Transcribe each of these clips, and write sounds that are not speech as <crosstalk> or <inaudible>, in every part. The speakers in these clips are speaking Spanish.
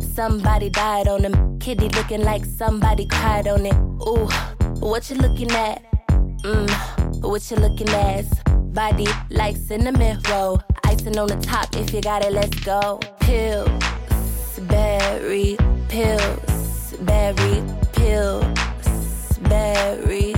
Somebody died on them. Kitty looking like somebody cried on it. Ooh, what you looking at? Mmm, what you looking at? Body like cinnamon roll. Icing on the top, if you got it, let's go. Pills, berry, pills, berry, pills, berry.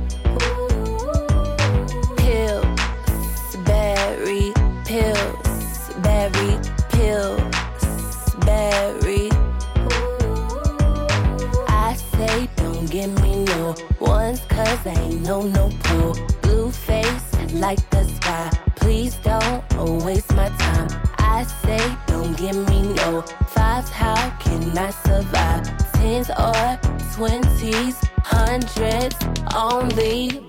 Give me no ones cause I ain't no no pull. Blue face like the sky. Please don't waste my time. I say don't give me no fives. How can I survive? Tens or twenties, hundreds only.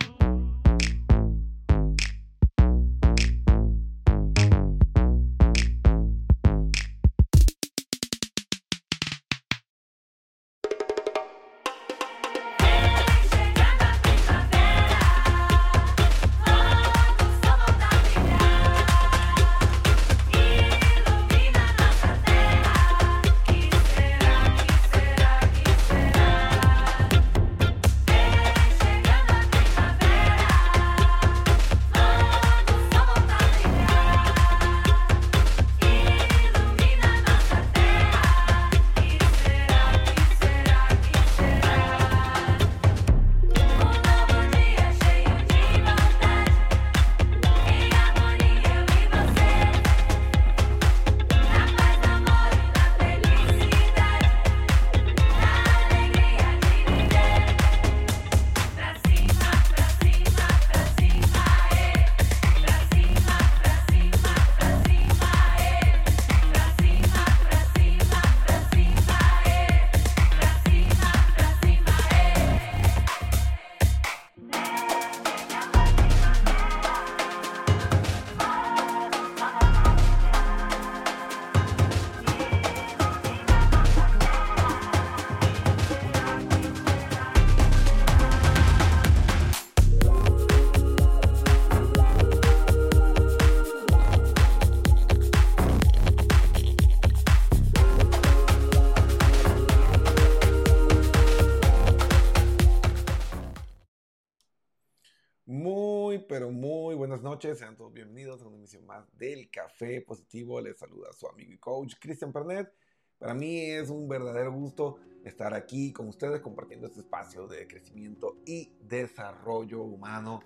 Noches. Sean todos bienvenidos a una emisión más del Café Positivo. Les saluda su amigo y coach Cristian Pernet. Para mí es un verdadero gusto estar aquí con ustedes compartiendo este espacio de crecimiento y desarrollo humano.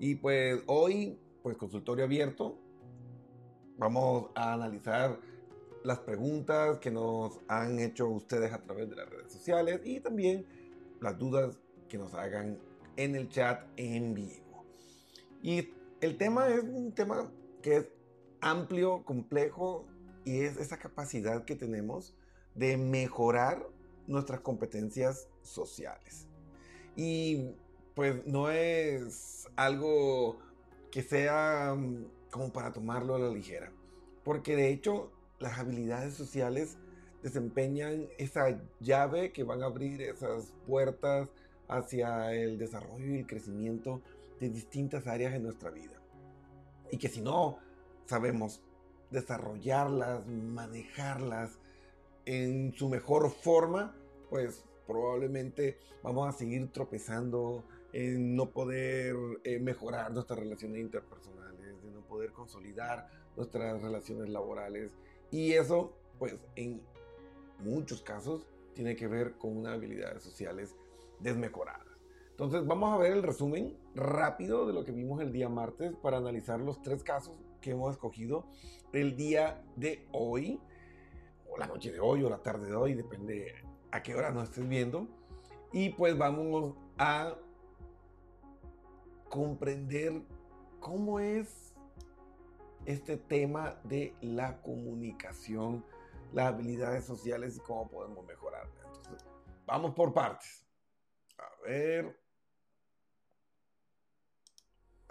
Y pues hoy, pues consultorio abierto. Vamos a analizar las preguntas que nos han hecho ustedes a través de las redes sociales y también las dudas que nos hagan en el chat en vivo. Y el tema es un tema que es amplio, complejo y es esa capacidad que tenemos de mejorar nuestras competencias sociales. Y pues no es algo que sea mm, como para tomarlo a la ligera, porque de hecho las habilidades sociales desempeñan esa llave que van a abrir esas puertas hacia el desarrollo y el crecimiento de distintas áreas de nuestra vida. Y que si no sabemos desarrollarlas, manejarlas en su mejor forma, pues probablemente vamos a seguir tropezando en no poder eh, mejorar nuestras relaciones interpersonales, de no poder consolidar nuestras relaciones laborales. Y eso, pues en muchos casos, tiene que ver con unas habilidades sociales desmejoradas. Entonces vamos a ver el resumen rápido de lo que vimos el día martes para analizar los tres casos que hemos escogido el día de hoy, o la noche de hoy, o la tarde de hoy, depende a qué hora nos estés viendo. Y pues vamos a comprender cómo es este tema de la comunicación, las habilidades sociales y cómo podemos mejorarla. Entonces, vamos por partes. A ver.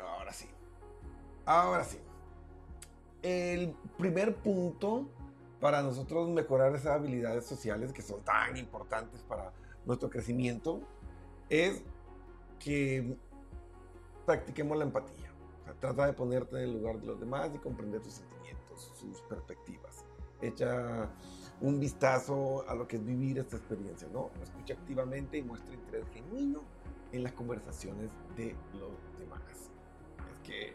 Ahora sí. Ahora sí. El primer punto para nosotros mejorar esas habilidades sociales que son tan importantes para nuestro crecimiento es que practiquemos la empatía. trata de ponerte en el lugar de los demás y comprender sus sentimientos, sus perspectivas. Echa un vistazo a lo que es vivir esta experiencia, ¿no? Escucha activamente y muestra interés genuino en las conversaciones de los demás. Que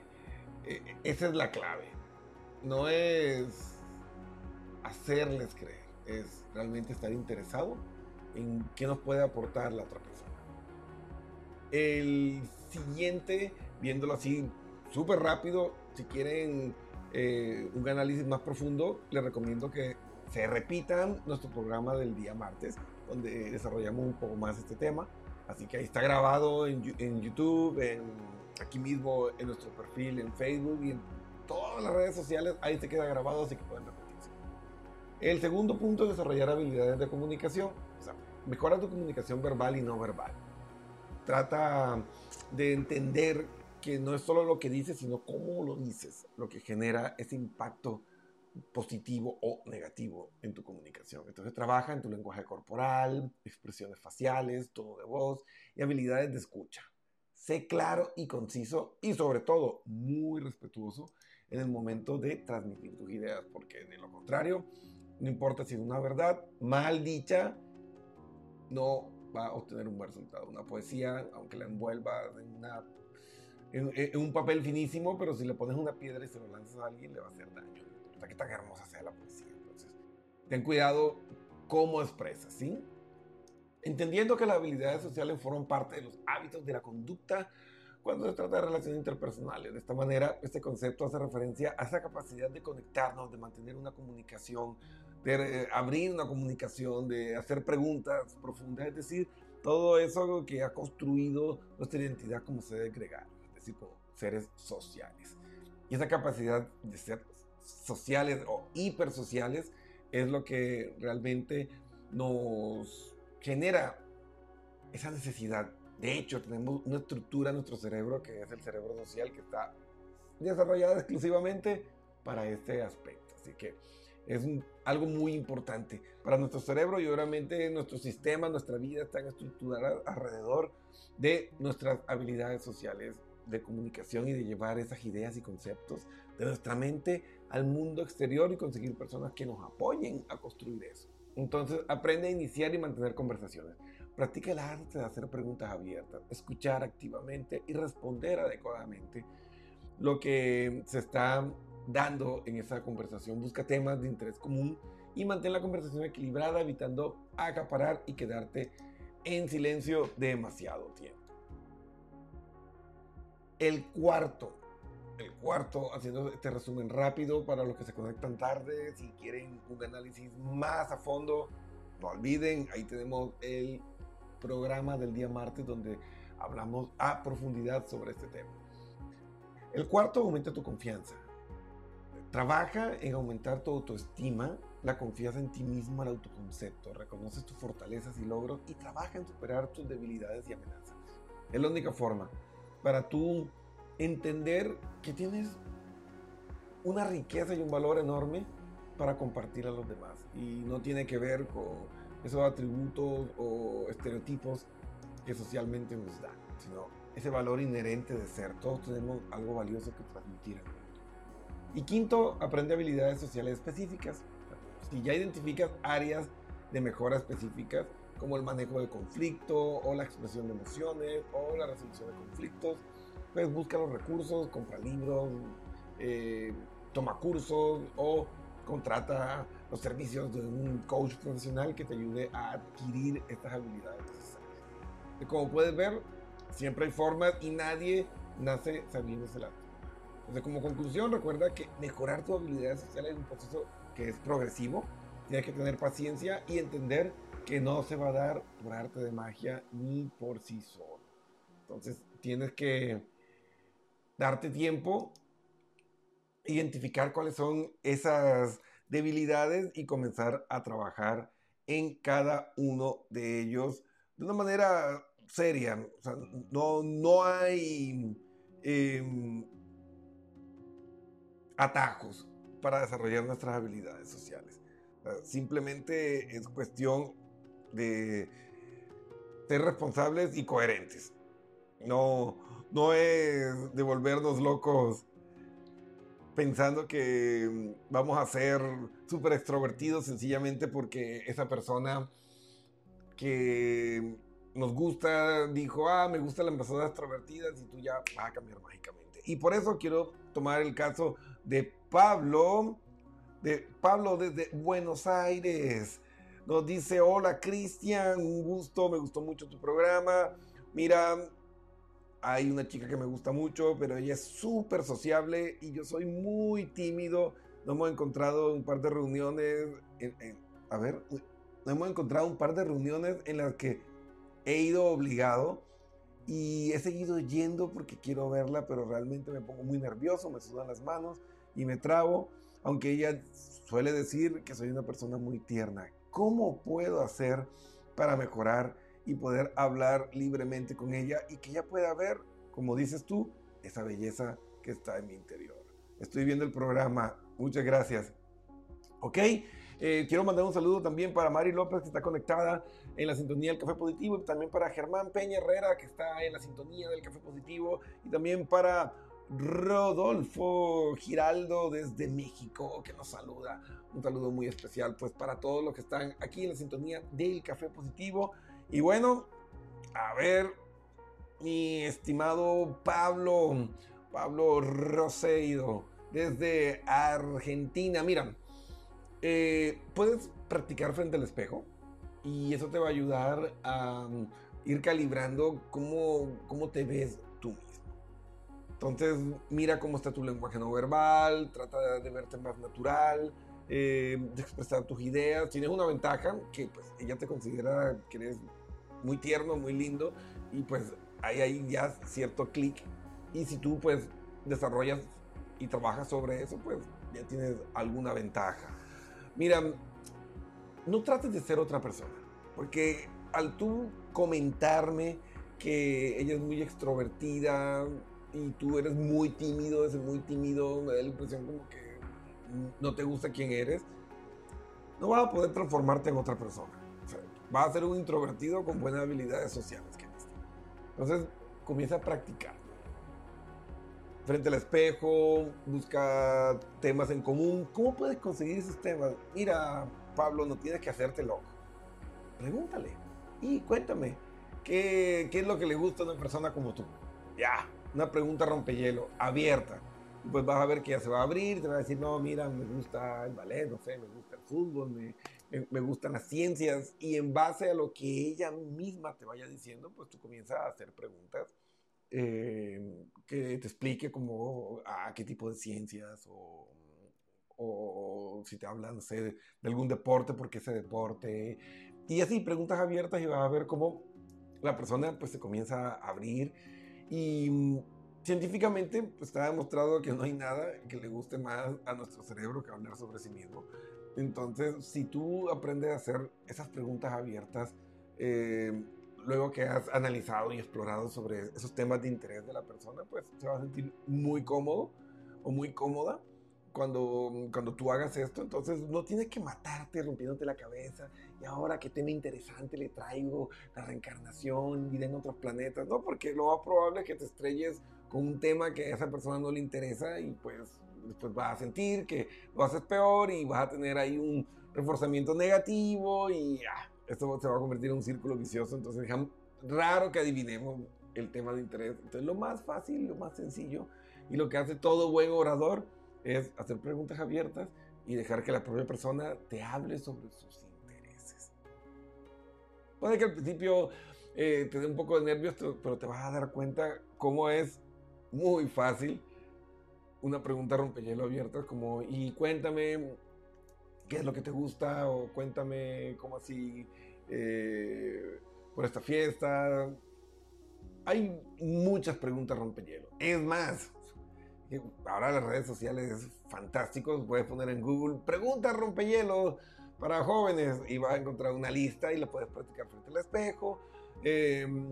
eh, esa es la clave. No es hacerles creer, es realmente estar interesado en qué nos puede aportar la otra persona. El siguiente, viéndolo así súper rápido, si quieren eh, un análisis más profundo, les recomiendo que se repitan nuestro programa del día martes, donde desarrollamos un poco más este tema. Así que ahí está grabado en, en YouTube, en, aquí mismo en nuestro perfil en Facebook y en todas las redes sociales. Ahí se queda grabado, así que pueden repetirse. El segundo punto es desarrollar habilidades de comunicación. O sea, mejora tu comunicación verbal y no verbal. Trata de entender que no es solo lo que dices, sino cómo lo dices, lo que genera ese impacto positivo o negativo en tu comunicación. Entonces trabaja en tu lenguaje corporal, expresiones faciales, tono de voz y habilidades de escucha. Sé claro y conciso y sobre todo muy respetuoso en el momento de transmitir tus ideas, porque de lo contrario, no importa si es una verdad mal dicha, no va a obtener un buen resultado. Una poesía, aunque la envuelva en, una, un papel finísimo, pero si le pones una piedra y se lo lanzas a alguien, le va a hacer daño. O sea, qué tan hermosa sea la poesía. Entonces, ten cuidado cómo expresas, ¿sí? Entendiendo que las habilidades sociales forman parte de los hábitos de la conducta cuando se trata de relaciones interpersonales. De esta manera, este concepto hace referencia a esa capacidad de conectarnos, de mantener una comunicación, de eh, abrir una comunicación, de hacer preguntas profundas, es decir, todo eso que ha construido nuestra identidad como seres gregarios, es decir, como seres sociales. Y esa capacidad de ser sociales o hipersociales es lo que realmente nos genera esa necesidad. De hecho, tenemos una estructura en nuestro cerebro que es el cerebro social que está desarrollada exclusivamente para este aspecto. Así que es algo muy importante para nuestro cerebro y obviamente nuestro sistema, nuestra vida están estructuradas alrededor de nuestras habilidades sociales de comunicación y de llevar esas ideas y conceptos de nuestra mente al mundo exterior y conseguir personas que nos apoyen a construir eso. Entonces, aprende a iniciar y mantener conversaciones. Practica el arte de hacer preguntas abiertas, escuchar activamente y responder adecuadamente lo que se está dando en esa conversación. Busca temas de interés común y mantén la conversación equilibrada, evitando acaparar y quedarte en silencio demasiado tiempo. El cuarto, el cuarto, haciendo este resumen rápido para los que se conectan tarde, si quieren un análisis más a fondo, no olviden, ahí tenemos el programa del día martes donde hablamos a profundidad sobre este tema. El cuarto, aumenta tu confianza. Trabaja en aumentar tu autoestima, la confianza en ti mismo, el autoconcepto. Reconoces tus fortalezas y logros y trabaja en superar tus debilidades y amenazas. Es la única forma para tú entender que tienes una riqueza y un valor enorme para compartir a los demás. Y no tiene que ver con esos atributos o estereotipos que socialmente nos dan, sino ese valor inherente de ser. Todos tenemos algo valioso que transmitir. Y quinto, aprende habilidades sociales específicas. Si ya identificas áreas de mejora específicas, como el manejo del conflicto o la expresión de emociones o la resolución de conflictos, pues busca los recursos, compra libros, eh, toma cursos o contrata los servicios de un coach profesional que te ayude a adquirir estas habilidades necesarias. Y como puedes ver, siempre hay formas y nadie nace sabiéndose la entonces, como conclusión, recuerda que mejorar tu habilidad social es un proceso que es progresivo. Tienes que tener paciencia y entender que no se va a dar por arte de magia ni por sí solo. Entonces, tienes que darte tiempo, identificar cuáles son esas debilidades y comenzar a trabajar en cada uno de ellos de una manera seria. No, no hay em, atajos para desarrollar nuestras habilidades sociales. Simplemente es cuestión de ser responsables y coherentes. No, no es de volvernos locos pensando que vamos a ser súper extrovertidos sencillamente porque esa persona que nos gusta dijo, ah, me gustan las personas extrovertidas y tú ya vas a cambiar mágicamente. Y por eso quiero tomar el caso de Pablo, de Pablo desde Buenos Aires. Nos dice, hola Cristian, un gusto, me gustó mucho tu programa. Mira, hay una chica que me gusta mucho, pero ella es súper sociable y yo soy muy tímido. Nos hemos encontrado un par de reuniones, a ver, nos hemos encontrado un par de reuniones en las que he ido obligado y he seguido yendo porque quiero verla, pero realmente me pongo muy nervioso, me sudan las manos y me trabo, aunque ella suele decir que soy una persona muy tierna. ¿Cómo puedo hacer para mejorar y poder hablar libremente con ella y que ella pueda ver, como dices tú, esa belleza que está en mi interior? Estoy viendo el programa. Muchas gracias. ¿Ok? Eh, quiero mandar un saludo también para Mari López, que está conectada en la sintonía del Café Positivo, y también para Germán Peña Herrera, que está en la sintonía del Café Positivo, y también para Rodolfo Giraldo desde México, que nos saluda. Un saludo muy especial pues para todos los que están aquí en la sintonía del Café Positivo. Y bueno, a ver, mi estimado Pablo, Pablo Roseido, desde Argentina. Mira, eh, puedes practicar frente al espejo y eso te va a ayudar a um, ir calibrando cómo, cómo te ves entonces, mira cómo está tu lenguaje no verbal, trata de verte más natural, eh, de expresar tus ideas. Tienes una ventaja que pues ella te considera que eres muy tierno, muy lindo y pues hay ahí ya cierto clic. Y si tú pues desarrollas y trabajas sobre eso, pues ya tienes alguna ventaja. Mira, no trates de ser otra persona, porque al tú comentarme que ella es muy extrovertida, y tú eres muy tímido, eres muy tímido, me da la impresión como que no te gusta quién eres, no vas a poder transformarte en otra persona. Vas a ser un introvertido con buenas habilidades sociales. Entonces, comienza a practicar. Frente al espejo, busca temas en común. ¿Cómo puedes conseguir esos temas? Mira, Pablo, no tienes que hacerte loco. Pregúntale y cuéntame, ¿qué, qué es lo que le gusta a una persona como tú? Ya, una pregunta rompehielo, abierta. Pues vas a ver que ya se va a abrir, te va a decir, no, mira, me gusta el ballet, no sé, me gusta el fútbol, me, me, gustan las ciencias. Y en base a lo que ella misma te vaya diciendo, pues tú comienzas a hacer preguntas eh, que te explique como a qué tipo de ciencias o, si te hablan, sé, de, algún deporte, por qué ese deporte. Y así, preguntas abiertas y vas a ver cómo la persona pues se comienza a abrir y mm, científicamente pues, está demostrado que no hay nada que le guste más a nuestro cerebro que hablar sobre sí mismo. Entonces, si tú aprendes a hacer esas preguntas abiertas, eh, luego que has analizado y explorado sobre esos temas de interés de la persona, pues se va a sentir muy cómodo o muy cómoda cuando, cuando tú hagas esto, entonces no tienes que matarte rompiéndote la cabeza y ahora qué tema interesante le traigo, la reencarnación, vida en otros planetas, no, porque lo más probable es que te estrelles con un tema que a esa persona no le interesa y pues después vas a sentir que lo haces peor y vas a tener ahí un reforzamiento negativo y ah, esto se va a convertir en un círculo vicioso, entonces es raro que adivinemos el tema de interés. Entonces lo más fácil, lo más sencillo y lo que hace todo buen orador es hacer preguntas abiertas y dejar que la propia persona te hable sobre sus intereses. Puede que al principio eh, te dé un poco de nervios, pero te vas a dar cuenta cómo es muy fácil una pregunta rompehielo abierta como, y cuéntame qué es lo que te gusta o cuéntame cómo así eh, por esta fiesta. Hay muchas preguntas rompehielo. Es más, ahora las redes sociales es fantástico, puedes poner en Google preguntas rompehielo para jóvenes y vas a encontrar una lista y la puedes practicar frente al espejo em,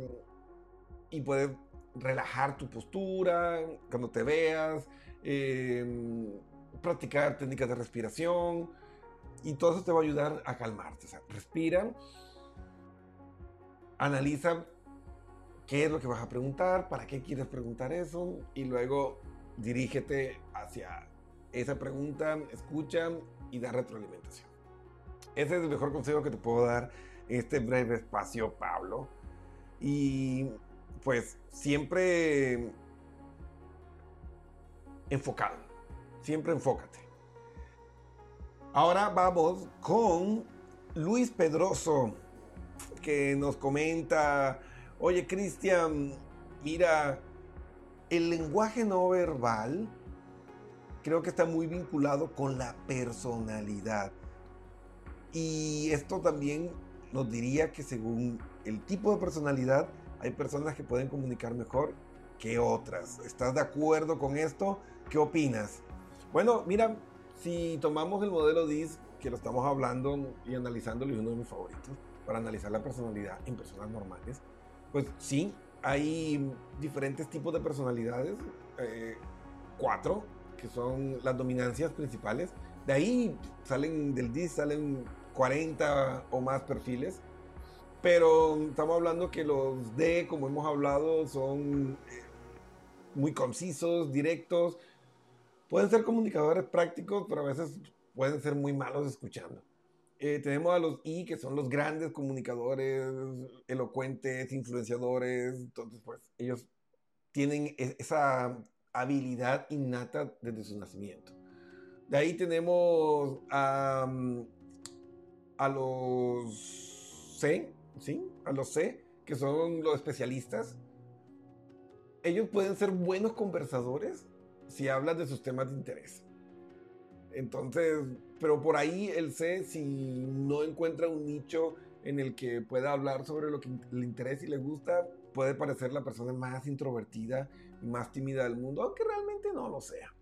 y puedes relajar tu postura cuando te veas, em, practicar técnicas de respiración y todo eso te va a ayudar a calmarte. O sea, respira, analiza qué es lo que vas a preguntar, para qué quieres preguntar eso y luego dirígete hacia esa pregunta, escucha y da retroalimentación. Ese es el mejor consejo que te puedo dar en este breve espacio, Pablo. Y pues siempre enfocado, siempre enfócate. Ahora vamos con Luis Pedroso, que nos comenta, oye Cristian, mira, el lenguaje no verbal creo que está muy vinculado con la personalidad. Y esto también nos diría que según el tipo de personalidad, hay personas que pueden comunicar mejor que otras. ¿Estás de acuerdo con esto? ¿Qué opinas? Bueno, mira, si tomamos el modelo DIS, que lo estamos hablando y analizando, es uno de mis favoritos, para analizar la personalidad en personas normales, pues sí, hay diferentes tipos de personalidades, eh, cuatro, que son las dominancias principales. De ahí salen del DIS, salen 40 o más perfiles. Pero estamos hablando que los D, como hemos hablado, son eh, muy concisos, directos. Pueden ser comunicadores prácticos, pero a veces pueden ser muy malos escuchando. Eh, tenemos a los I, que son los grandes comunicadores, elocuentes, influenciadores. Entonces, pues ellos tienen e-, esa habilidad innata desde su nacimiento. De ahí tenemos a, a los C, ¿sí? A los C, que son los especialistas. Ellos pueden ser buenos conversadores si hablas de sus temas de interés. Entonces, pero por ahí el C, si no encuentra un nicho en el que pueda hablar sobre lo que le interesa y le gusta, puede parecer la persona más introvertida y más tímida del mundo, aunque realmente no lo sea.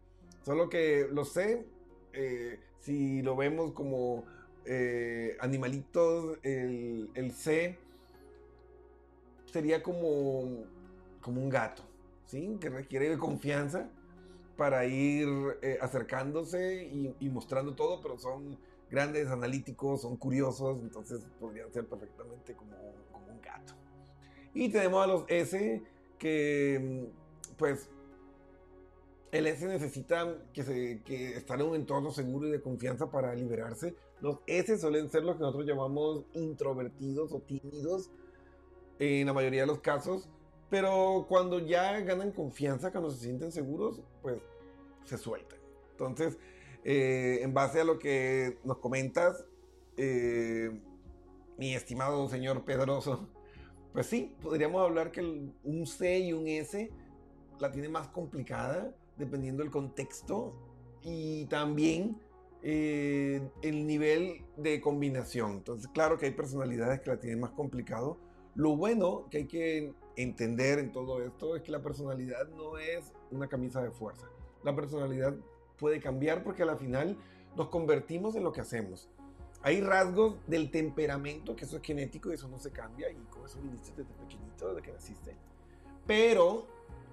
Solo que lo sé, eh, si lo vemos como eh, animalitos, el, el, C sería como, como un gato, ¿sí? Que requiere confianza para ir eh, acercándose y, mostrando todo, pero son grandes, analíticos, son curiosos, entonces podrían ser perfectamente como, como un gato. Y tenemos a los S que, pues, el S necesita que, se, que estar en un entorno seguro y de confianza para liberarse. Los S suelen ser los que nosotros llamamos introvertidos o tímidos en la mayoría de los casos. Pero cuando ya ganan confianza, cuando se sienten seguros, pues se sueltan. Entonces, eh, en base a lo que nos comentas, eh, mi estimado señor Pedroso, <laughs> pues sí, podríamos hablar que un C y un S la tiene más complicada dependiendo del contexto y también eh, el nivel de combinación. Entonces, claro que hay personalidades que la tienen más complicado. Lo bueno que hay que entender en todo esto es que la personalidad no es una camisa de fuerza. La personalidad puede cambiar porque al final nos convertimos en lo que hacemos. Hay rasgos del temperamento, que eso es genético y eso no se cambia, y con eso viniste desde pequeñito, desde que naciste. Pero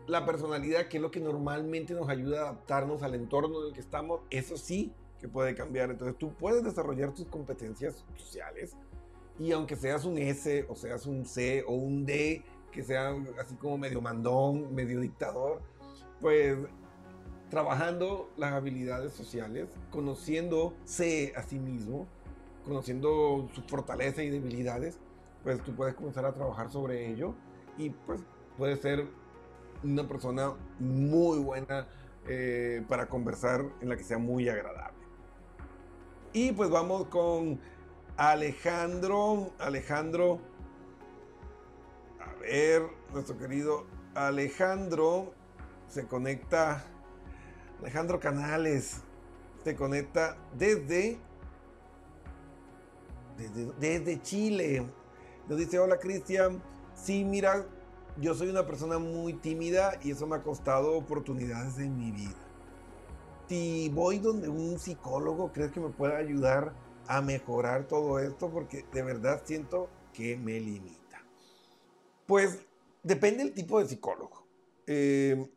la personalidad, que es lo que normalmente nos ayuda a adaptarnos al entorno en el que estamos, eso sí que puede cambiar. Entonces tú puedes desarrollar tus competencias sociales y aunque seas un S o seas un C o un D, que sea así como medio mandón, medio dictador, pues trabajando las habilidades sociales, conociéndose a sí mismo, conociendo su fortaleza y debilidades, pues tú puedes comenzar a trabajar sobre ello y pues puedes ser una persona muy buena eh, para conversar en la que sea muy agradable. Y pues vamos con Alejandro. Alejandro. A ver, nuestro querido Alejandro se conecta. Alejandro Canales se conecta desde, desde, Chile. Nos dice, hola Cristian. Sí, mira, yo soy una persona muy tímida y eso me ha costado oportunidades en mi vida. Si voy donde un psicólogo, ¿crees que me puede ayudar a mejorar todo esto? Porque de verdad siento que me limita. Pues depende del tipo de psicólogo. Eh,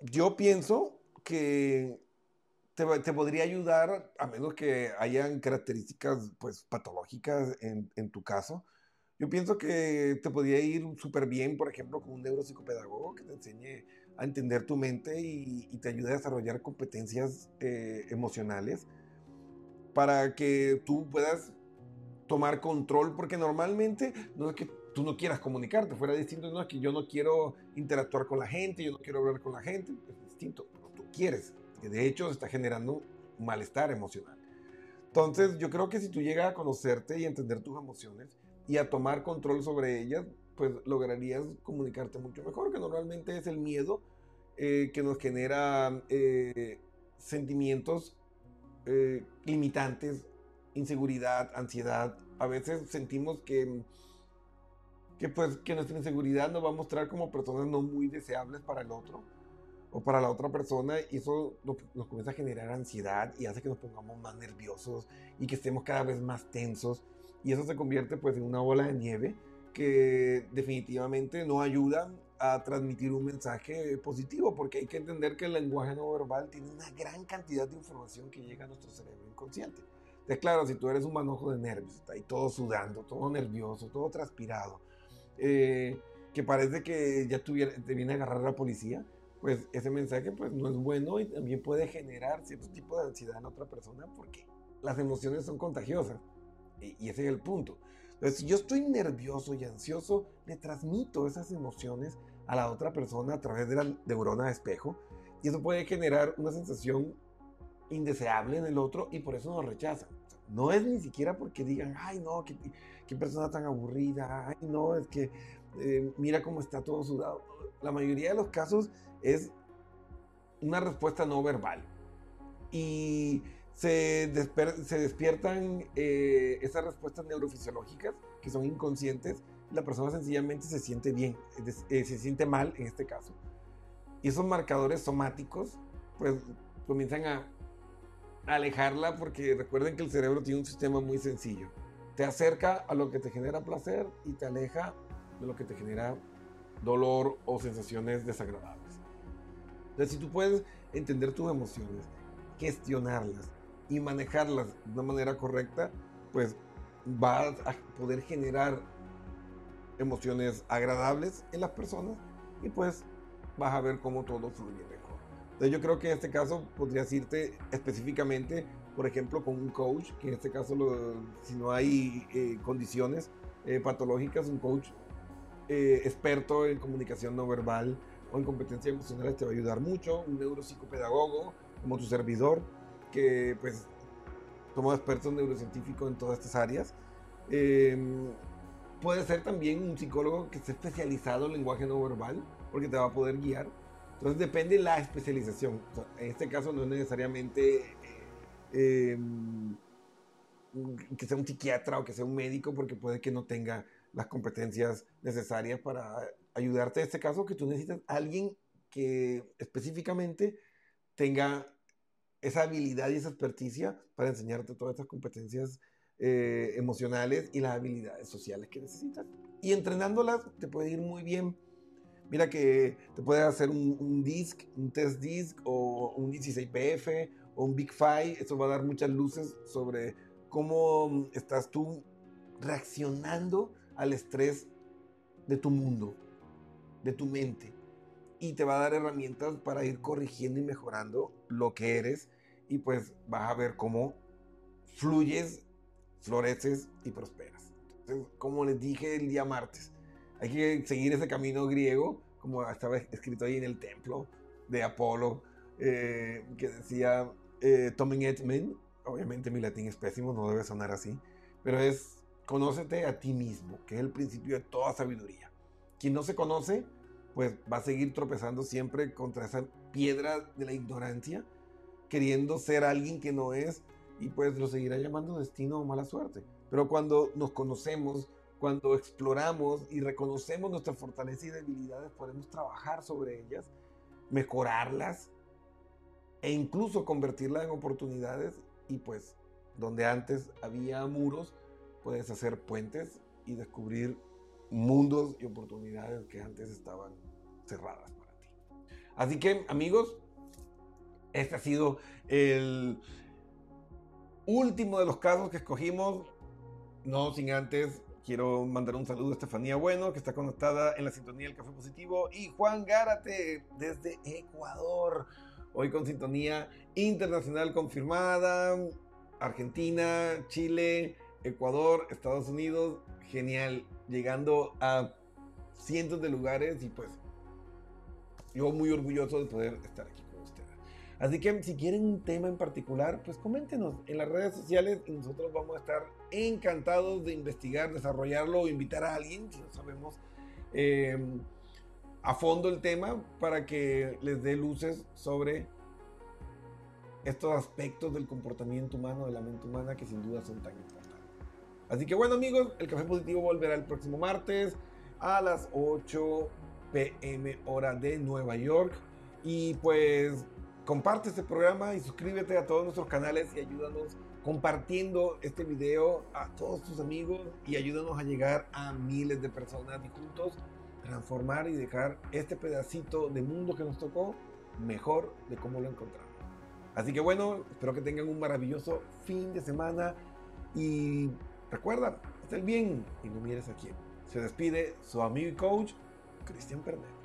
yo pienso que te, podría ayudar, a menos que hayan características pues, patológicas en, en tu caso, yo pienso que te podría ir súper bien, por ejemplo, con un neuropsicopedagogo que te enseñe a entender tu mente y, te ayude a desarrollar competencias eh, emocionales para que tú puedas tomar control, porque normalmente no es que tú no quieras comunicarte, fuera distinto, no es que yo no quiero interactuar con la gente, yo no quiero hablar con la gente, es distinto, pero tú quieres, que de hecho está generando malestar emocional. Entonces yo creo que si tú llegas a conocerte y entender tus emociones, y a tomar control sobre ellas, pues lograrías comunicarte mucho mejor, que normalmente es el miedo eh, que nos genera eh, sentimientos eh, limitantes, inseguridad, ansiedad. A veces sentimos que, que, pues, que nuestra inseguridad nos va a mostrar como personas no muy deseables para el otro o para la otra persona y eso nos, nos comienza a generar ansiedad y hace que nos pongamos más nerviosos y que estemos cada vez más tensos y eso se convierte pues en una bola de nieve que definitivamente no ayuda a transmitir un mensaje positivo, porque hay que entender que el lenguaje no verbal tiene una gran cantidad de información que llega a nuestro cerebro inconsciente. Entonces, claro, si tú eres un manojo de nervios, está ahí todo sudando, todo nervioso, todo transpirado, eh, que parece que ya te viene a agarrar la policía, pues ese mensaje pues no es bueno y también puede generar cierto tipo de ansiedad en otra persona porque las emociones son contagiosas. Y ese es el punto. Entonces, si yo estoy nervioso y ansioso, le transmito esas emociones a la otra persona a través de la neurona de espejo. Y eso puede generar una sensación indeseable en el otro y por eso nos rechazan. No es ni siquiera porque digan, ay, no, qué, qué persona tan aburrida, ay, no, es que eh, mira cómo está todo sudado. La mayoría de los casos es una respuesta no verbal. Y se, despiertan eh, esas respuestas neurofisiológicas que son inconscientes la persona sencillamente se siente bien, eh, se siente mal en este caso. Y esos marcadores somáticos pues comienzan a alejarla porque recuerden que el cerebro tiene un sistema muy sencillo. Te acerca a lo que te genera placer y te aleja de lo que te genera dolor o sensaciones desagradables. Entonces, si tú puedes entender tus emociones, gestionarlas y manejarlas de una manera correcta, pues vas a poder generar emociones agradables en las personas y pues vas a ver cómo todo fluye mejor. Entonces yo creo que en este caso podrías irte específicamente, por ejemplo, con un coach, que en este caso si no hay eh, condiciones eh, patológicas, un coach eh, experto en comunicación no verbal o en competencias emocionales te va a ayudar mucho, un neuropsicopedagogo como tu servidor que pues somos expertos neurocientíficos en todas estas áreas. Em, puede ser también un psicólogo que esté especializado en lenguaje no verbal, porque te va a poder guiar. Entonces depende de la especialización. en este caso no es necesariamente eh, que sea un psiquiatra o que sea un médico, porque puede que no tenga las competencias necesarias para ayudarte. En este caso, que tú necesitas alguien que específicamente tenga esa habilidad y esa experticia para enseñarte todas estas competencias eh, emocionales y las habilidades sociales que necesitas. Y entrenándolas te puede ir muy bien. Mira que te puede hacer un, un DISC, un test DISC o un 16PF o un Big Five. Eso va a dar muchas luces sobre cómo estás tú reaccionando al estrés de tu mundo, de tu mente. Y te va a dar herramientas para ir corrigiendo y mejorando lo que eres y pues vas a ver cómo fluyes, floreces y prosperas. Entonces, como les dije el día martes, hay que seguir ese camino griego, como estaba escrito ahí en el templo de Apolo, eh, que decía eh, Tomen obviamente mi latín es pésimo, no debe sonar así, pero es conócete a ti mismo, que es el principio de toda sabiduría. Quien no se conoce, pues va a seguir tropezando siempre contra esa piedra de la ignorancia, queriendo ser alguien que no es, y pues lo seguirá llamando destino o mala suerte. Pero cuando nos conocemos, cuando exploramos y reconocemos nuestras fortalezas y debilidades, podemos trabajar sobre ellas, mejorarlas e incluso convertirlas en oportunidades y pues donde antes había muros, puedes hacer puentes y descubrir mundos y oportunidades que antes estaban cerradas para ti. Así que amigos, este ha sido el último de los casos que escogimos, no sin antes Quiero mandar un saludo a Estefanía Bueno, que está conectada en la sintonía del Café Positivo, y Juan Gárate, desde Ecuador. Hoy con sintonía internacional confirmada. Argentina, Chile, Ecuador, Estados Unidos. Genial. Llegando a cientos de lugares y pues yo muy orgulloso de poder estar aquí. Así que si quieren un tema en particular, pues coméntenos en las redes sociales y nosotros vamos a estar encantados de investigar, desarrollarlo o invitar a alguien, si no sabemos em, a fondo el tema, para que les dé luces sobre estos aspectos del comportamiento humano, de la mente humana, que sin duda son tan importantes. Así que bueno amigos, el Café Positivo volverá el próximo martes a las 8 pm hora de Nueva York. Y pues comparte este programa y suscríbete a todos nuestros canales y ayúdanos compartiendo este video a todos tus amigos y ayúdanos a llegar a miles de personas y juntos transformar y dejar este pedacito de mundo que nos tocó mejor de cómo lo encontramos. Así que bueno, espero que tengan un maravilloso fin de semana y recuerda, haz bien y no mires a quién. Se despide su amigo y coach, Cristian Pernet.